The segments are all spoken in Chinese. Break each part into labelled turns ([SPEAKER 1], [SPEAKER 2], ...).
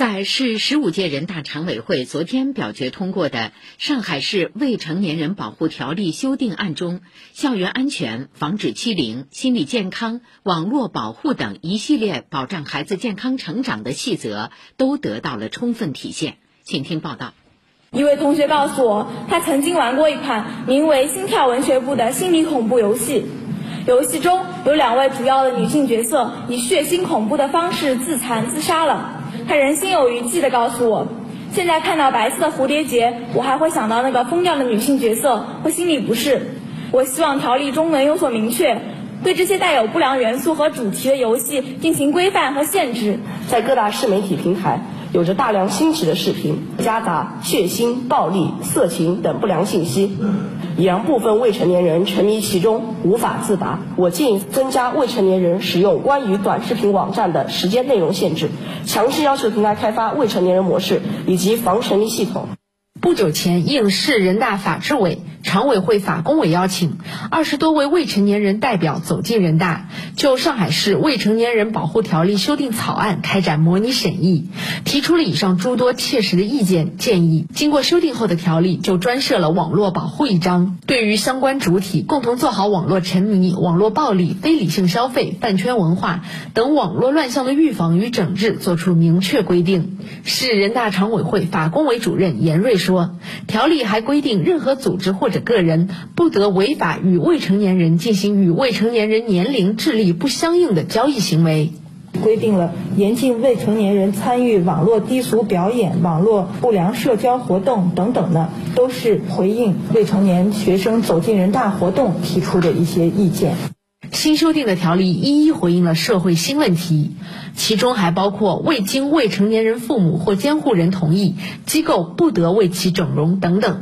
[SPEAKER 1] 在市十五届人大常委会昨天表决通过的《上海市未成年人保护条例》修订案中，校园安全、防止欺凌、心理健康、网络保护等一系列保障孩子健康成长的细则都得到了充分体现。请听报道。
[SPEAKER 2] 一位同学告诉我，他曾经玩过一款名为《心跳文学部》的心理恐怖游戏，游戏中有两位主要的女性角色以血腥恐怖的方式自残自杀了。他仍心有余悸地告诉我，现在看到白色的蝴蝶结，我还会想到那个疯掉的女性角色，会心里不适。我希望条例中能有所明确，对这些带有不良元素和主题的游戏进行规范和限制。
[SPEAKER 3] 在各大市媒体平台。有着大量新奇的视频，夹杂血腥、暴力、色情等不良信息，也让部分未成年人沉迷其中，无法自拔。我建议增加未成年人使用关于短视频网站的时间内容限制，强制要求平台开发未成年人模式以及防沉迷系统。
[SPEAKER 4] 不久前，应市人大法制委、常委会法工委邀请，二十多位未成年人代表走进人大，就上海市未成年人保护条例修订草案开展模拟审议，提出了以上诸多切实的意见建议。经过修订后的条例就专设了网络保护一章，对于相关主体共同做好网络沉迷、网络暴力、非理性消费、饭圈文化等网络乱象的预防与整治作出明确规定。市人大常委会法工委主任严瑞说。说，条例还规定，任何组织或者个人不得违法与未成年人进行与未成年人年龄、智力不相应的交易行为。
[SPEAKER 5] 规定了严禁未成年人参与网络低俗表演、网络不良社交活动等等的，都是回应未成年学生走进人大活动提出的一些意见。
[SPEAKER 4] 新修订的条例一一回应了社会新问题，其中还包括未经未成年人父母或监护人同意，机构不得为其整容等等。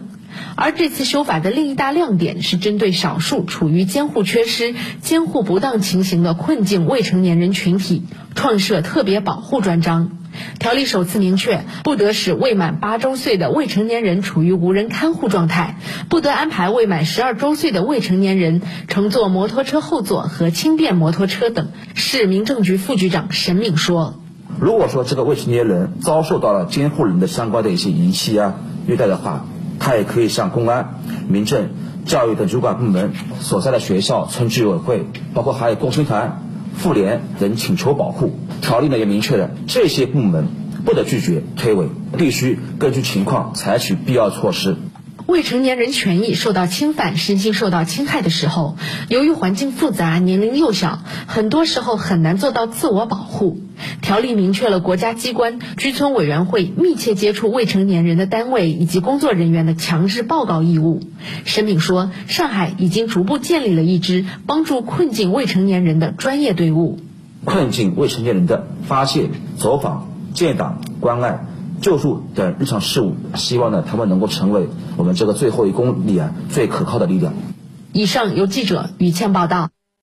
[SPEAKER 4] 而这次修法的另一大亮点是针对少数处于监护缺失、监护不当情形的困境未成年人群体，创设特别保护专章。条例首次明确，不得使未满八周岁的未成年人处于无人看护状态，不得安排未满十二周岁的未成年人乘坐摩托车后座和轻便摩托车等。市民政局副局长沈敏说：“
[SPEAKER 6] 如果说这个未成年人遭受到了监护人的相关的一些遗弃啊、虐待的话，他也可以向公安、民政、教育等主管部门所在的学校、村居委会，包括还有共青团。”妇联等请求保护条例呢也明确了，这些部门不得拒绝推诿，必须根据情况采取必要措施。
[SPEAKER 4] 未成年人权益受到侵犯、身心受到侵害的时候，由于环境复杂、年龄幼小，很多时候很难做到自我保护。条例明确了国家机关、居村委员会密切接触未成年人的单位以及工作人员的强制报告义务。申敏说，上海已经逐步建立了一支帮助困境未成年人的专业队伍。
[SPEAKER 6] 困境未成年人的发现、走访、建档、关爱。救助等日常事务，希望呢他们能够成为我们这个最后一公里啊最可靠的力量。
[SPEAKER 4] 以上由记者于倩报道。